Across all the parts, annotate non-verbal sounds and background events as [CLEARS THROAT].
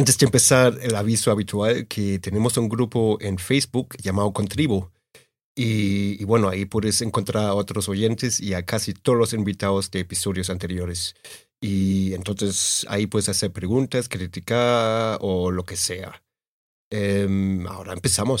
Antes de empezar, el aviso habitual que tenemos un grupo en Facebook llamado Contribo. Y, bueno, ahí puedes encontrar a otros oyentes y a casi todos los invitados de episodios anteriores. Y entonces ahí puedes hacer preguntas, criticar o lo que sea. Em, ahora empezamos.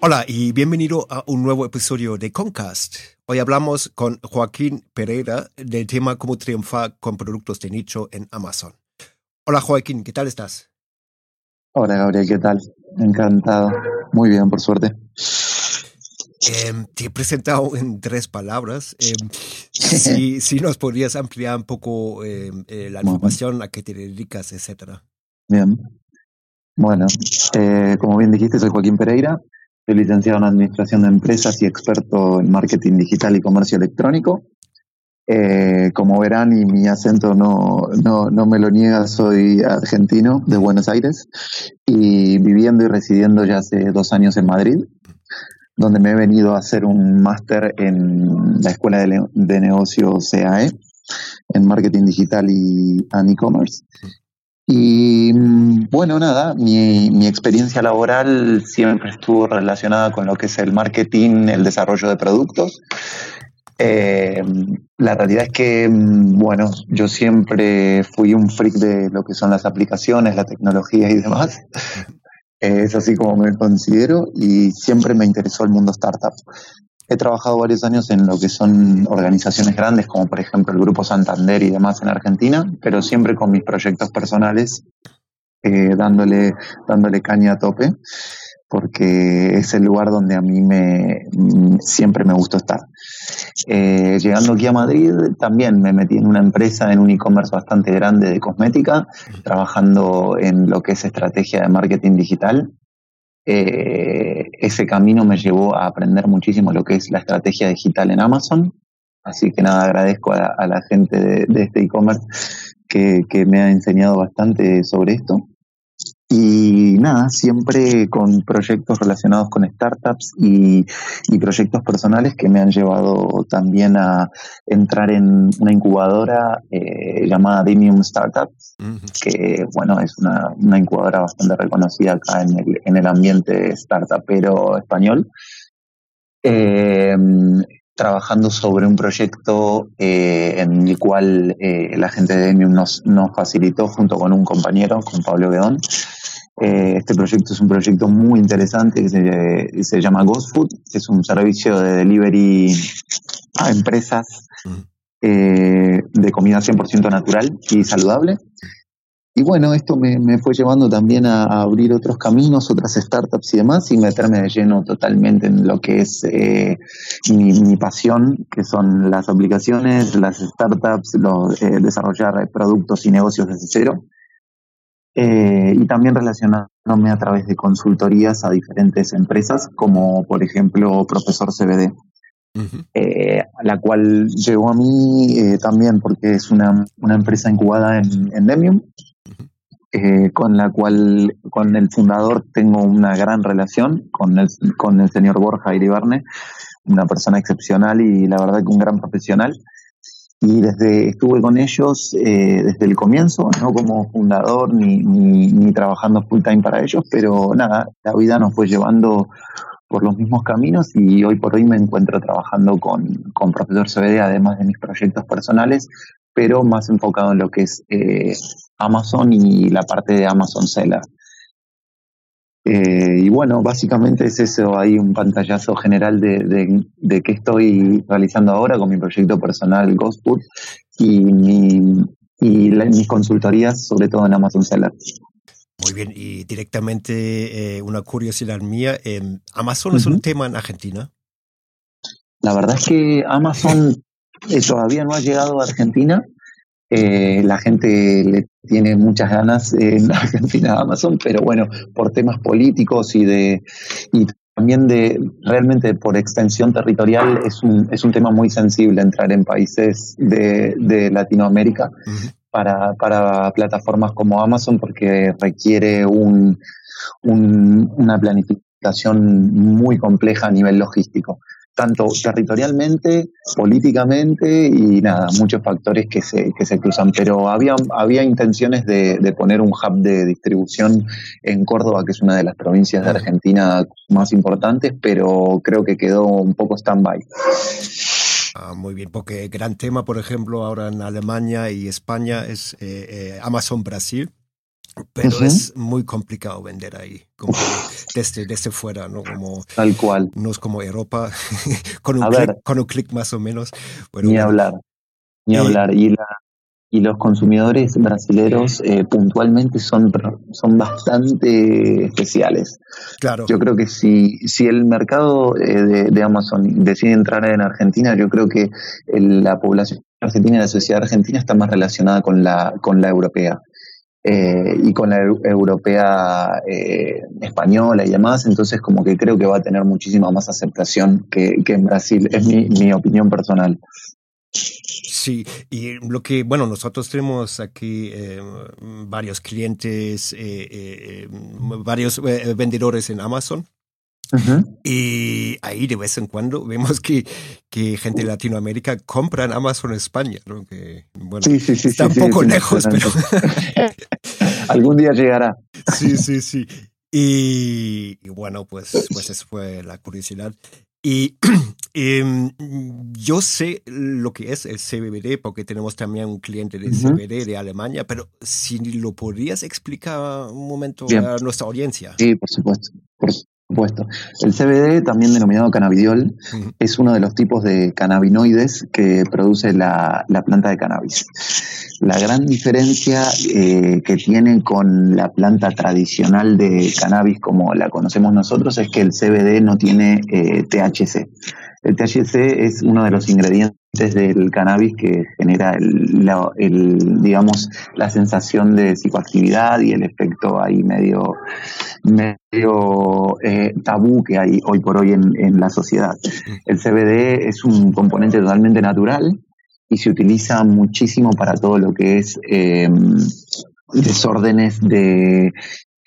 Hola y bienvenido a un nuevo episodio de Concast. Hoy hablamos con Joaquín Pereira del tema cómo triunfar con productos de nicho en Amazon. Hola Joaquín, ¿qué tal estás? Hola Gabriel, ¿qué tal? Encantado. Muy bien, por suerte. Em, te he presentado en tres palabras. Em, [LAUGHS] si, nos podrías ampliar un poco em, eh, la información a qué te dedicas, etcétera. Bien. Bueno, eh, como bien dijiste, soy Joaquín Pereira. Soy licenciado en Administración de Empresas y experto en Marketing Digital y Comercio Electrónico. Eh, como verán, y mi acento no, no, no, me lo niega, soy argentino de Buenos Aires y viviendo y residiendo ya hace dos años en Madrid, donde me he venido a hacer un máster en la Escuela de, de Negocios CAE en Marketing Digital y E-Commerce. Y mm, bueno, nada, mi, mi, experiencia laboral siempre estuvo relacionada con lo que es el marketing, el desarrollo de productos. Eh, la realidad es que, mm, bueno, yo siempre fui un freak de lo que son las aplicaciones, la tecnología y demás. [LAUGHS] es así como me considero y siempre me interesó el mundo startup. He trabajado varios años en lo que son organizaciones grandes, como por ejemplo el Grupo Santander y demás en Argentina, pero siempre con mis proyectos personales, eh, dándole, dándole caña a tope, porque es el lugar donde a mí me, mm, siempre me gustó estar. Eh, llegando aquí a Madrid, también me metí en una empresa, en un e-commerce bastante grande de cosmética, trabajando en lo que es estrategia de marketing digital eh, ese camino me llevó a aprender muchísimo lo que es la estrategia digital en Amazon. Así que nada, agradezco a, la gente de, este e-commerce que, me ha enseñado bastante sobre esto. Y nada, siempre con proyectos relacionados con startups y, proyectos personales que me han llevado también a entrar en una incubadora eh, llamada Demium Startups, que bueno, es una, incubadora bastante reconocida acá en el, en el ambiente startupero español. Eh, trabajando sobre un proyecto eh, en el cual la gente de Demium nos, nos facilitó junto con un compañero, con Pablo Guedón, eh, este proyecto es un proyecto muy interesante que se, llama Ghost Food, que es un servicio de delivery a empresas eh, de comida 100% natural y saludable. Y bueno, esto me, fue llevando también a, abrir otros caminos, otras startups y demás, y meterme de lleno totalmente en lo que es eh, mi, pasión, que son las aplicaciones, las startups, desarrollar productos y negocios desde cero. Eh, y también relacionándome a través de consultorías a diferentes empresas, como por ejemplo Profesor CBD, eh, la cual llegó a mí eh, también porque es una, una empresa incubada en, en Demium, con la cual, con el fundador tengo una gran relación, con el, con el señor Borja Iribarne, una persona excepcional y la verdad que un gran profesional y desde estuve con ellos eh, desde el comienzo, no como fundador ni, ni, trabajando full time para ellos, pero nada, la vida nos fue llevando por los mismos caminos y hoy por hoy me encuentro trabajando con, con Profesor CBD, además de mis proyectos personales, pero más enfocado en lo que es eh, Amazon y la parte de Amazon Seller. Eh, y bueno, básicamente es eso, hay un pantallazo general de, de, de qué estoy realizando ahora con mi proyecto personal Ghostwood y, mi, y mis consultorías, sobre todo en Amazon Seller. Muy bien, y directamente eh, una curiosidad mía, eh, ¿Amazon es un tema en Argentina? La verdad es que Amazon eh, todavía no ha llegado a Argentina. Eh, la gente le tiene muchas ganas en [LAUGHS] Argentina a Amazon, pero bueno, por temas políticos y de y también de realmente por extensión territorial es un, es un tema muy sensible entrar en países de, de Latinoamérica para, para plataformas como Amazon porque requiere un, un, una planificación muy compleja a nivel logístico tanto territorialmente, políticamente y nada, muchos factores que se, que se cruzan. Pero había, había intenciones de, de, poner un hub de distribución en Córdoba, que es una de las provincias de Argentina más importantes, pero creo que quedó un poco stand-by. Ah, muy bien, porque gran tema, por ejemplo, ahora en Alemania y España es eh, eh, Amazon Brasil pero uh -huh. es muy complicado vender ahí, como desde, desde fuera, ¿no? Como, Tal cual. No es como Europa, [LAUGHS] con, un clic, con un clic más o menos. Bueno, ni bueno. hablar, ni y, hablar. Y, la, y los consumidores brasileños eh, puntualmente son, son bastante especiales. Claro. Yo creo que si, si el mercado eh, de, de, Amazon decide entrar en Argentina, yo creo que el, la población argentina la sociedad argentina está más relacionada con la, con la europea eh, y con la europea eh, española y demás, entonces como que creo que va a tener muchísima más aceptación que, que en Brasil, es mi, mi, opinión personal. Sí, y lo que, bueno, nosotros tenemos aquí eh, varios clientes, varios vendedores en Amazon. Uh -huh. Y ahí de vez en cuando [LAUGHS] vemos que, que gente de Latinoamérica compra en Amazon España, ¿no? que bueno, sí, sí, sí, está un poco lejos, pero [LAUGHS] algún día llegará. [LAUGHS] Sí, sí, sí. Y, y, bueno, pues, pues eso fue la curiosidad. Y eh, [CLEARS THROAT] yo sé lo que es el CBD porque tenemos también un cliente de uh -huh. CBD de Alemania, pero si lo podrías explicar un momento Bien. a nuestra audiencia. Sí, por supuesto. Por supuesto. El CBD, también denominado cannabidiol, es uno de los tipos de cannabinoides que produce la, la planta de cannabis. La gran diferencia eh, que tiene con la planta tradicional de cannabis como la conocemos nosotros es que el CBD no tiene eh, THC. El THC es uno de los ingredientes del cannabis que genera el, la, el, digamos, la sensación de psicoactividad y el efecto ahí medio, medio eh, tabú que hay hoy por hoy en, en la sociedad. El CBD es un componente totalmente natural y se utiliza muchísimo para todo lo que es eh, desórdenes de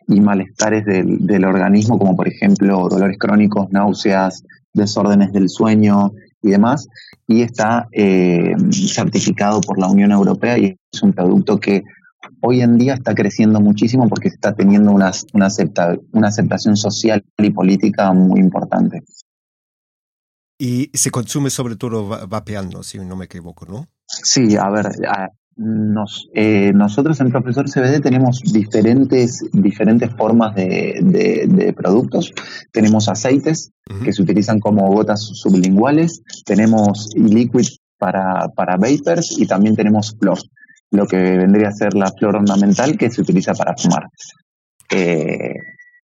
y malestares del, del, organismo, como por ejemplo dolores crónicos, náuseas, desórdenes del sueño y demás, y está eh, certificado por la Unión Europea y es un producto que hoy en día está creciendo muchísimo porque está teniendo una, una, acepta, una aceptación social y política muy importante. Y se consume sobre todo vapeando, si no me equivoco, ¿no? Sí, a ver, nos, eh, nosotros en Profesor CBD tenemos diferentes, diferentes formas de, de, de productos. Tenemos aceites uh -huh. que se utilizan como gotas sublinguales, tenemos liquid para, para vapers y también tenemos flor, lo que vendría a ser la flor ornamental que se utiliza para fumar. Eh,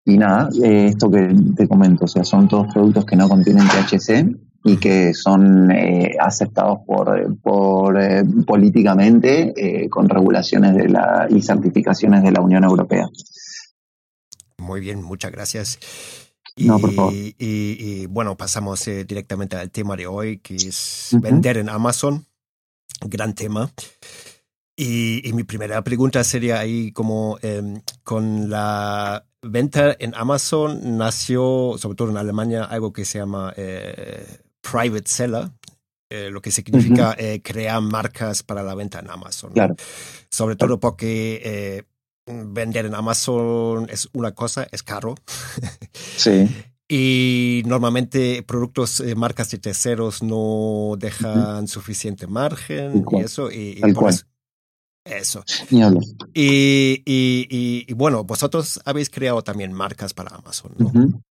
y nada, eh, esto que te comento, o sea, son todos productos que no contienen THC y que son eh, aceptados por, por eh, políticamente eh, con regulaciones de la, y certificaciones de la Unión Europea. Muy bien, muchas gracias. Y, no, por favor. Y, y, bueno, pasamos eh, directamente al tema de hoy, que es uh -huh. vender en Amazon. Gran tema. Y, y, mi primera pregunta sería ahí como eh, con la venta en Amazon nació, sobre todo en Alemania, algo que se llama eh, private seller, eh, lo que significa uh -huh. crear marcas para la venta en Amazon. Claro. Sobre todo porque eh, vender en Amazon es una cosa, es caro. Sí. [LAUGHS] Y normalmente productos, eh, marcas de terceros no dejan uh -huh. suficiente margen y eso. Y, y. Eso, Eso. Y, bueno, vosotros habéis creado también marcas para Amazon.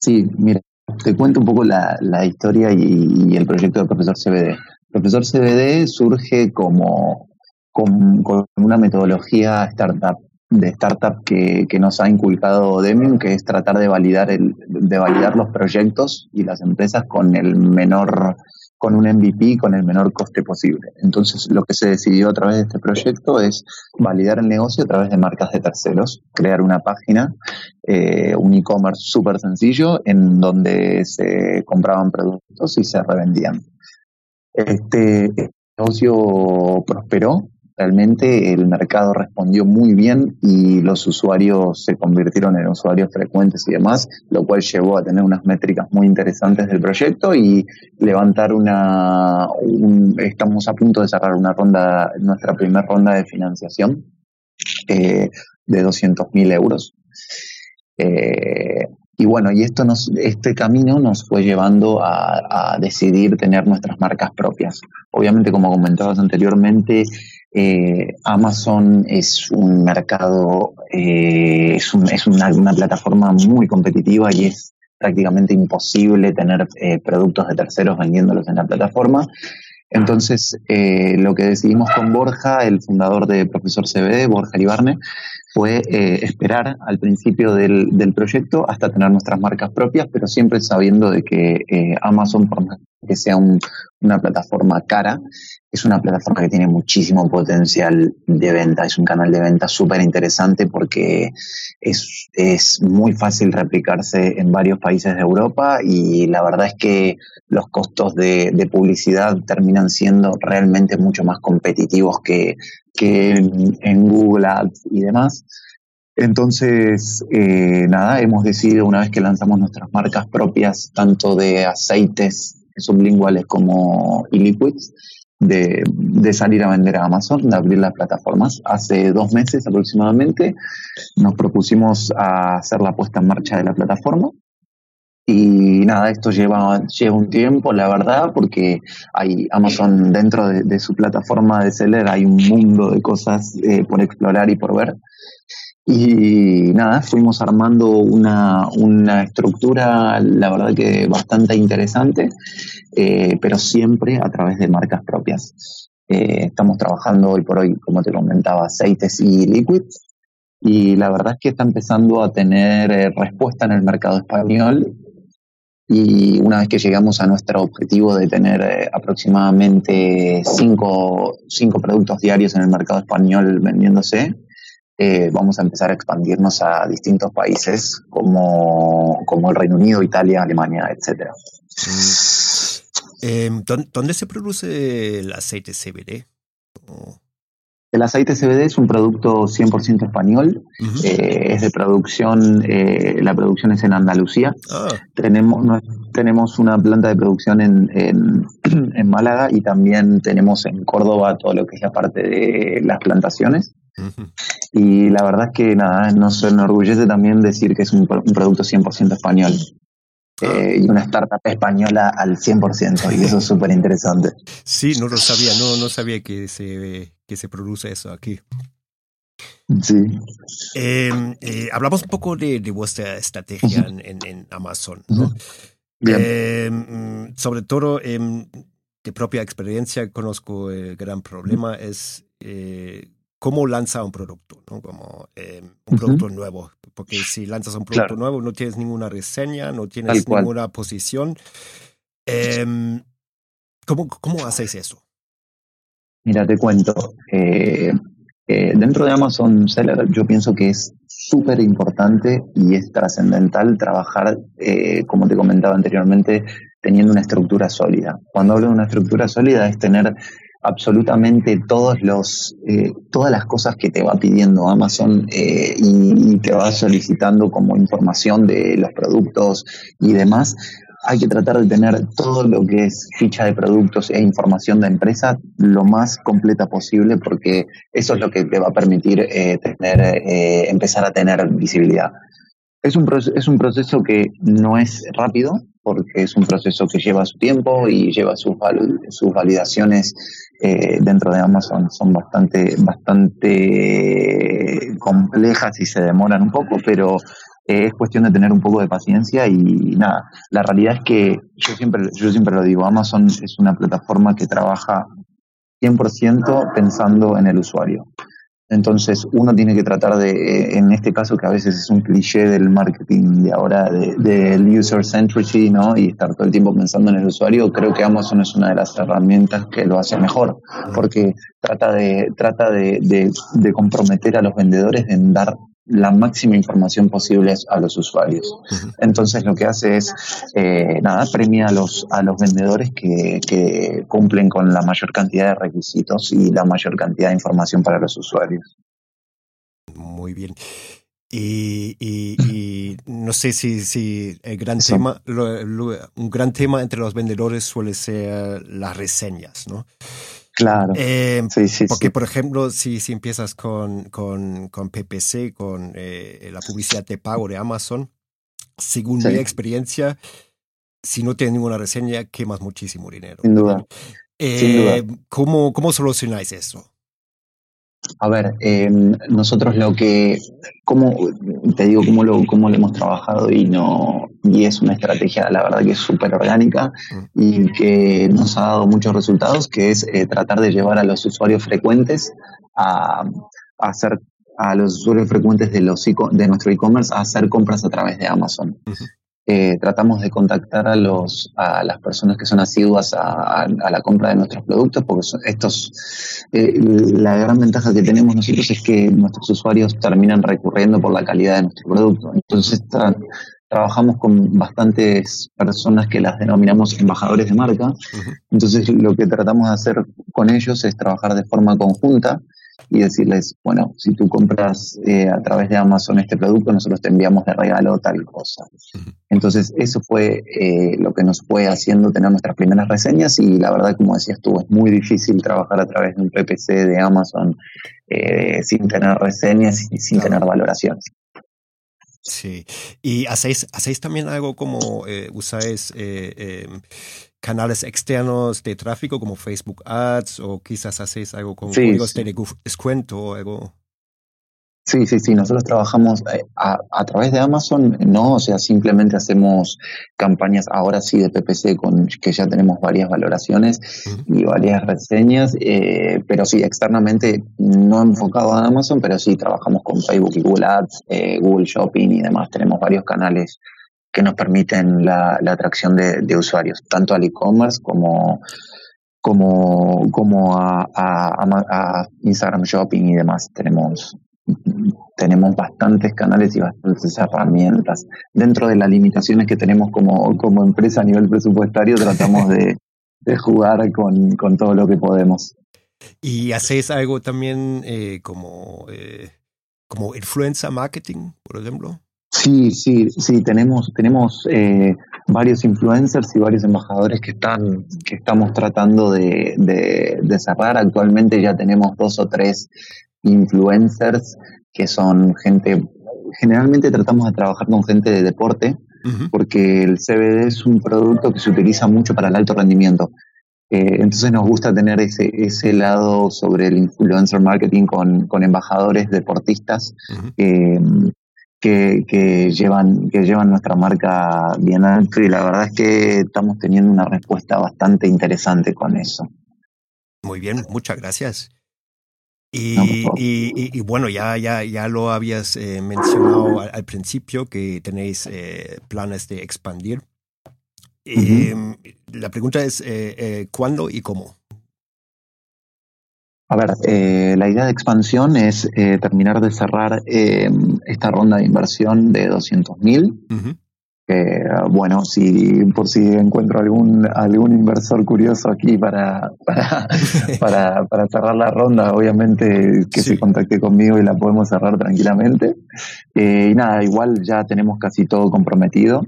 Sí, mira, te cuento un poco la, la historia y, el proyecto del profesor CBD. Profesor CBD surge como con, con una metodología startup de startup que, que nos ha inculcado Demium, que es tratar de validar el, de validar los proyectos y las empresas con el menor con un MVP con el menor coste posible. Entonces, lo que se decidió a través de este proyecto es validar el negocio a través de marcas de terceros, crear una página, eh, un e-commerce súper sencillo en donde se compraban productos y se revendían. Este negocio prosperó, realmente el mercado respondió muy bien y los usuarios se convirtieron en usuarios frecuentes y demás, lo cual llevó a tener unas métricas muy interesantes del proyecto y levantar una, un, estamos a punto de cerrar una ronda, nuestra primera ronda de financiación eh, de 200 mil euros. Eh, y bueno, y esto nos, este camino nos fue llevando a, decidir tener nuestras marcas propias. Obviamente, como comentabas anteriormente, eh, Amazon es un mercado, eh, es, un, es una, una, plataforma muy competitiva y es prácticamente imposible tener eh, productos de terceros vendiéndolos en la plataforma. Entonces, eh, lo que decidimos con Borja, el fundador de Profesor CBD, Borja Libarne, fue eh, esperar al principio del, del, proyecto hasta tener nuestras marcas propias, pero siempre sabiendo de que eh, Amazon, por más que sea un, una plataforma cara, es una plataforma que tiene muchísimo potencial de venta, es un canal de venta súper interesante porque es, es muy fácil replicarse en varios países de Europa y la verdad es que los costos de, de publicidad terminan siendo realmente mucho más competitivos que, que en, en, Google Ads y demás. Entonces, eh, nada, hemos decidido una vez que lanzamos nuestras marcas propias, tanto de aceites sublinguales como e-liquids, de, de, salir a vender a Amazon, de abrir las plataformas. Hace dos meses aproximadamente nos propusimos a hacer la puesta en marcha de la plataforma. Y nada, esto lleva, lleva un tiempo, la verdad, porque hay Amazon dentro de, su plataforma de seller, hay un mundo de cosas eh, por explorar y por ver. Y nada, fuimos armando una, una estructura, la verdad que bastante interesante, eh, pero siempre a través de marcas propias. Eh, estamos trabajando hoy por hoy, como te comentaba, aceites y liquids, y la verdad es que está empezando a tener respuesta en el mercado español. Y una vez que llegamos a nuestro objetivo de tener eh, aproximadamente cinco, cinco productos diarios en el mercado español vendiéndose, eh, vamos a empezar a expandirnos a distintos países como, como el Reino Unido, Italia, Alemania, etc. Eh, ¿Dónde se produce el aceite CBD? El aceite CBD es un producto 100% español, uh -huh. eh, es de producción, eh, la producción es en Andalucía. Ah. Tenemos, no, tenemos una planta de producción en, en, [CLEARS THROAT] en, Málaga y también tenemos en Córdoba todo lo que es la parte de las plantaciones. Uh -huh. Y la verdad es que nada, nos enorgullece también decir que es un, un producto 100% español. Eh, y una startup española al 100%, y eso es súper interesante. [LAUGHS] Sí, no lo sabía, no, no sabía que se, que se produce eso aquí. Sí. Eh, eh, hablamos un poco de, de vuestra estrategia en, en, en, Amazon. ¿no? Bien. sobre todo, de propia experiencia, conozco el gran problema es cómo lanza un producto, ¿no? Como eh, un uh -huh. producto nuevo. Porque si lanzas un producto claro. nuevo, no tienes ninguna reseña, no tienes ninguna posición. Eh, ¿cómo, ¿Cómo hacéis eso? Mira, te cuento. Eh, dentro de Amazon Seller, yo pienso que es súper importante y es trascendental trabajar, eh, como te comentaba anteriormente, teniendo una estructura sólida. Cuando hablo de una estructura sólida es tener absolutamente todos los, eh, todas las cosas que te va pidiendo Amazon eh, y, te va solicitando como información de los productos y demás, hay que tratar de tener todo lo que es ficha de productos e información de empresa lo más completa posible porque eso es lo que te va a permitir eh, tener, eh, empezar a tener visibilidad. Es un, es un proceso que no es rápido, porque es un proceso que lleva su tiempo y lleva sus, sus validaciones eh, dentro de Amazon son bastante, bastante complejas y se demoran un poco, pero eh, es cuestión de tener un poco de paciencia y nada, la realidad es que yo siempre, yo siempre lo digo, Amazon es una plataforma que trabaja 100% pensando en el usuario. Entonces uno tiene que tratar de, eh, en este caso que a veces es un cliché del marketing de ahora, del de user centricity, ¿no? Y estar todo el tiempo pensando en el usuario, creo que Amazon es una de las herramientas que lo hace mejor, porque trata de, trata de, de, de comprometer a los vendedores en dar la máxima información posible a los usuarios. Entonces lo que hace es, eh, nada, premia a los, a los vendedores que, que, cumplen con la mayor cantidad de requisitos y la mayor cantidad de información para los usuarios. Muy bien. Y, y, no sé si, si el gran tema, un gran tema entre los vendedores suele ser las reseñas, ¿no? Claro. Eh, sí, sí, porque, por ejemplo, si, si empiezas con, con, con PPC, con eh, la publicidad de pago de Amazon, según mi experiencia, si no tienes ninguna reseña, quemas muchísimo dinero. Sin duda. Eh, ¿cómo, ¿Cómo solucionáis eso? A ver, eh, nosotros lo que, como te digo, cómo lo, cómo lo hemos trabajado y no y es una estrategia, la verdad que es súper orgánica mm. y que nos ha dado muchos resultados, que es eh, tratar de llevar a los usuarios frecuentes a, a hacer a los usuarios frecuentes de, los de nuestro e-commerce a hacer compras a través de Amazon. Eh, tratamos de contactar a los a las personas que son asiduas a, la compra de nuestros productos porque estos eh, la gran ventaja que tenemos nosotros es que nuestros usuarios terminan recurriendo por la calidad de nuestro producto. Entonces trabajamos con bastantes personas que las denominamos embajadores de marca. Entonces lo que tratamos de hacer con ellos es trabajar de forma conjunta y decirles, bueno, si tú compras eh, a través de Amazon este producto, nosotros te enviamos de regalo tal cosa. Entonces, eso fue eh, lo que nos fue haciendo tener nuestras primeras reseñas y la verdad, como decías tú, es muy difícil trabajar a través de un PPC de Amazon eh, sin tener reseñas y sin tener valoraciones. Sí, y hacéis, hacéis también algo como usáis canales externos de tráfico como Facebook Ads o quizás hacéis algo con sí, de descuento o algo. Sí, sí, sí, nosotros trabajamos eh, a, través de Amazon, no, o sea, simplemente hacemos campañas ahora sí de PPC con que ya tenemos varias valoraciones y varias reseñas, eh, pero sí, externamente no enfocado a Amazon, pero sí trabajamos con Facebook y Google Ads, eh, Google Shopping y demás, tenemos varios canales que nos permiten la, atracción de, usuarios, tanto al e-commerce como, como, como a, a, Instagram Shopping y demás. Tenemos, tenemos bastantes canales y bastantes herramientas. Dentro de las limitaciones que tenemos como, como empresa a nivel presupuestario, tratamos de, jugar con, con, todo lo que podemos. ¿Y hacéis algo también eh, como, eh, como influencer marketing, por ejemplo? Sí, sí, sí, tenemos, tenemos eh, varios influencers y varios embajadores que están, que estamos tratando de, de, cerrar. Actualmente ya tenemos dos o tres influencers que son gente, generalmente tratamos de trabajar con gente de deporte, porque el CBD es un producto que se utiliza mucho para el alto rendimiento. Eh, entonces nos gusta tener ese, ese lado sobre el influencer marketing con, con embajadores deportistas que, llevan, que llevan nuestra marca bien alto y la verdad es que estamos teniendo una respuesta bastante interesante con eso. Muy bien, muchas gracias. Y, y, bueno, ya, ya, ya lo habías eh, mencionado al, principio que tenéis eh, planes de expandir. Em, la pregunta es, eh, ¿cuándo y cómo? A ver, eh, la idea de expansión es eh, terminar de cerrar eh, esta ronda de inversión de 200 mil. bueno, si por si encuentro algún algún inversor curioso aquí para para, [LAUGHS] para, cerrar la ronda, obviamente que se contacte conmigo y la podemos cerrar tranquilamente. y nada, igual ya tenemos casi todo comprometido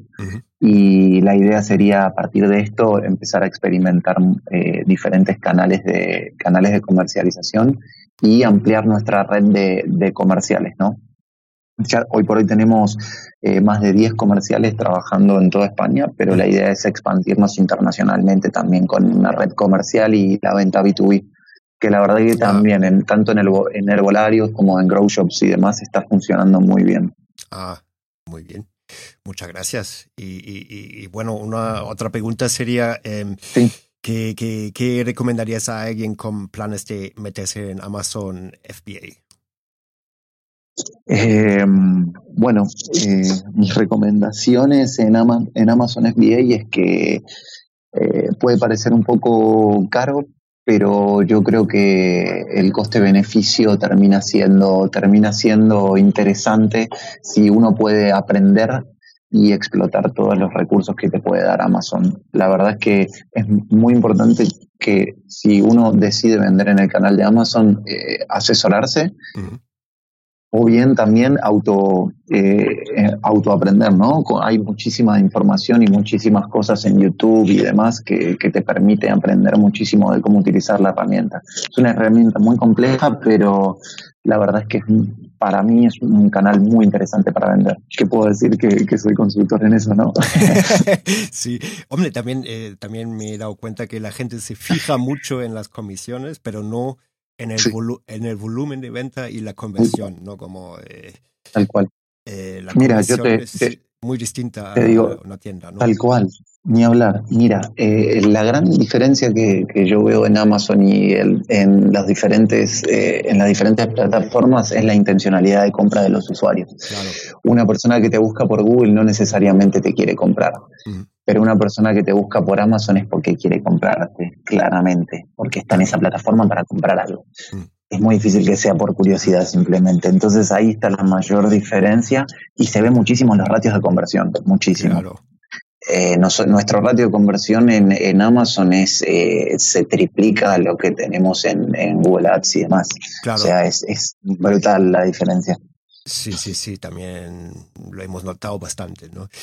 y la idea sería a partir de esto empezar a experimentar eh, diferentes canales de canales de comercialización y ampliar nuestra red de, comerciales, ¿no? hoy por hoy tenemos eh, más de 10 comerciales trabajando en toda España, pero la idea es expandirnos internacionalmente también con una red comercial y la venta B2B, que la verdad que ah. también, en, tanto en, el, en herbolarios como en grow shops y demás, está funcionando muy bien. Ah, muy bien. Muchas gracias. Y, bueno, una otra pregunta sería, em, ¿qué, qué, recomendarías a alguien con planes de meterse en Amazon FBA? Em, bueno, eh, mis recomendaciones en, en Amazon FBA es que eh, puede parecer un poco caro, pero yo creo que el coste-beneficio termina siendo, termina siendo interesante si uno puede aprender y explotar todos los recursos que te puede dar Amazon. La verdad es que es muy importante que si uno decide vender en el canal de Amazon, eh, asesorarse o bien también auto, eh, eh, autoaprender, ¿no? Hay muchísima información y muchísimas cosas en YouTube y demás que, que, te permite aprender muchísimo de cómo utilizar la herramienta. Es una herramienta muy compleja, pero la verdad es que para mí es un canal muy interesante para vender. ¿Qué puedo decir que, que soy consultor en eso, no? [LAUGHS] sí, hombre, también, eh, también me he dado cuenta que la gente se fija mucho en las comisiones, pero no en el, en el volumen de venta y la conversión, ¿no? Como... Eh, tal cual. Eh, la Mira, yo te, es muy distinta a una tienda, ¿no? Tal cual. Ni hablar. Mira, eh, la gran diferencia que, que, yo veo en Amazon y en, las diferentes, eh, en las diferentes plataformas es la intencionalidad de compra de los usuarios. Una persona que te busca por Google no necesariamente te quiere comprar, pero una persona que te busca por Amazon es porque quiere comprarte, claramente, porque está en esa plataforma para comprar algo. Es muy difícil que sea por curiosidad simplemente. Entonces ahí está la mayor diferencia y se ve muchísimo en los ratios de conversión, muchísimo. Claro. Eh, nuestro ratio de conversión en, Amazon es eh, se triplica lo que tenemos en, Google Ads y demás. O sea, es, brutal la diferencia. Sí, sí, sí, también lo hemos notado bastante, ¿no? [LAUGHS]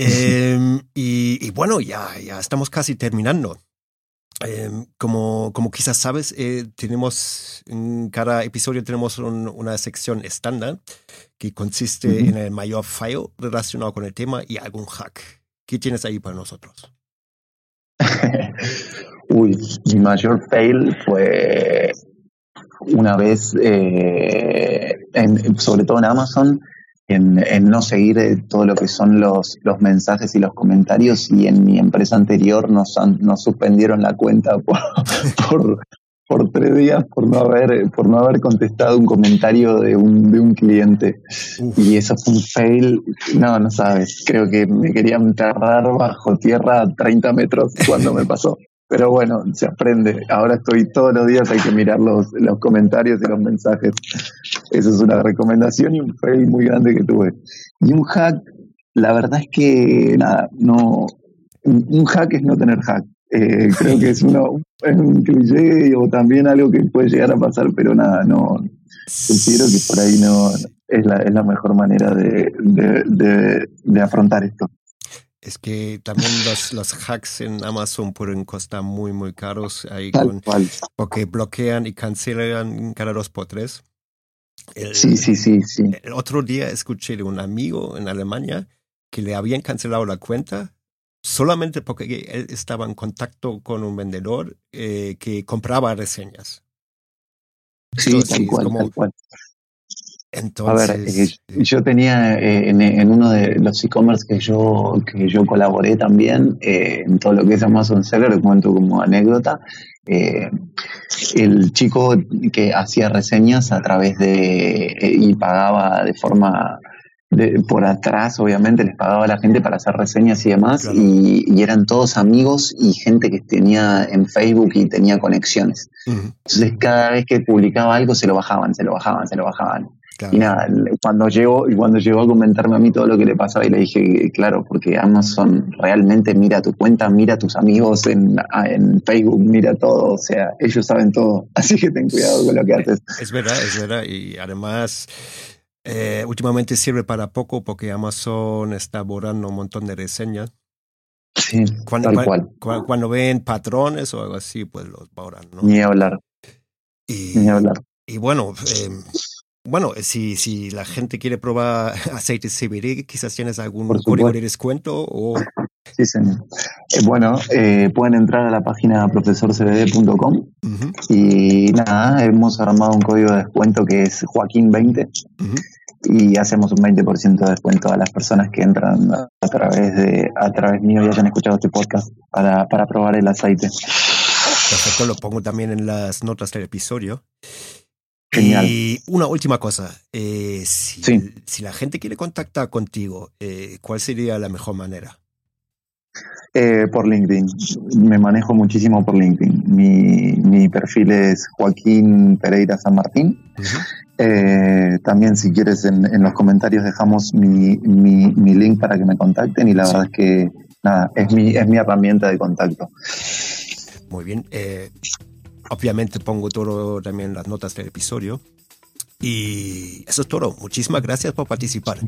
Em, y, bueno, ya, ya estamos casi terminando. Em, como, como quizás sabes, eh, tenemos en cada episodio tenemos una sección estándar que consiste en el mayor fallo relacionado con el tema y algún hack. ¿Qué tienes ahí para nosotros? [LAUGHS] Uy, mi mayor fail fue una vez, eh, sobre todo en Amazon, en, no seguir eh, todo lo que son los, mensajes y los comentarios y en mi empresa anterior nos, suspendieron la cuenta [LAUGHS] por tres días por no haber, por no haber contestado un comentario de un, de un cliente. Y eso fue un fail. No, no sabes. Creo que me querían enterrar bajo tierra a 30 metros cuando me pasó. [LAUGHS] Pero bueno, se aprende. Ahora estoy todos los días, hay que mirar los, los comentarios y los mensajes. Eso es una recomendación y un fail muy grande que tuve. Y un hack, la verdad es que nada, no. Un hack es no tener hack. Eh, creo que es, uno, un cliché o también algo que puede llegar a pasar, pero nada, no. Considero que por ahí no es la, es la mejor manera de, de, afrontar esto. Es que también los, los, hacks en Amazon pueden costar muy, muy caros ahí porque bloquean y cancelan cada dos por tres. sí, sí, sí, sí. El otro día escuché de un amigo en Alemania que le habían cancelado la cuenta solamente porque él estaba en contacto con un vendedor eh, que compraba reseñas. Sí, tal, cual, cual. Entonces, a ver, eh, yo tenía eh, en, uno de los e-commerce que yo, que yo colaboré también, en todo lo que es Amazon Seller, cuento como anécdota, el chico que hacía reseñas a través de, y pagaba de forma por atrás, obviamente, les pagaba a la gente para hacer reseñas y demás, y, eran todos amigos y gente que tenía en Facebook y tenía conexiones. Entonces, cada vez que publicaba algo, se lo bajaban, se lo bajaban, se lo bajaban. Y nada, cuando llegó, y cuando llegó a comentarme a mí todo lo que le pasaba, y le dije, claro, porque Amazon realmente mira tu cuenta, mira tus amigos en, en Facebook, mira todo, o sea, ellos saben todo. [LAUGHS] Así que ten cuidado con lo que haces. Es verdad, es verdad, y además eh, últimamente sirve para poco porque Amazon está borrando un montón de reseñas. Sí, cuando, tal cual. Cuando, ven patrones o algo así, pues los borran, ¿no? Ni hablar. Y, Ni hablar. Y bueno, em, bueno, si, si la gente quiere probar [LAUGHS] aceite CBD, quizás tienes algún código de descuento o... Sí, señor. Eh, bueno, eh, pueden entrar a la página profesorcbd.com y nada, hemos armado un código de descuento que es Joaquín20 y hacemos un 20% de descuento a las personas que entran a través de a través mío y hayan escuchado este podcast para, para probar el aceite. Perfecto, lo pongo también en las notas del episodio. Genial. Y una última cosa, eh, si, si, la gente quiere contactar contigo, eh, ¿cuál sería la mejor manera? Eh, por LinkedIn. Me manejo muchísimo por LinkedIn. Mi, mi perfil es Joaquín Pereira San Martín. También si quieres en, en los comentarios dejamos mi, mi, mi, link para que me contacten y la verdad es que nada, es mi, es mi herramienta de contacto. Muy bien. Eh, obviamente pongo todo también las notas del episodio. Y eso es todo. Muchísimas gracias por participar.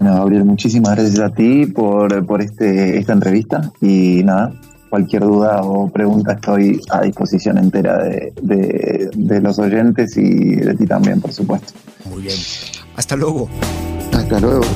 No, Gabriel, muchísimas gracias a ti por, por este, esta entrevista. Y nada, cualquier duda o pregunta estoy a disposición entera de, de, de los oyentes y de ti también, por supuesto. Muy bien. Hasta luego. Hasta luego.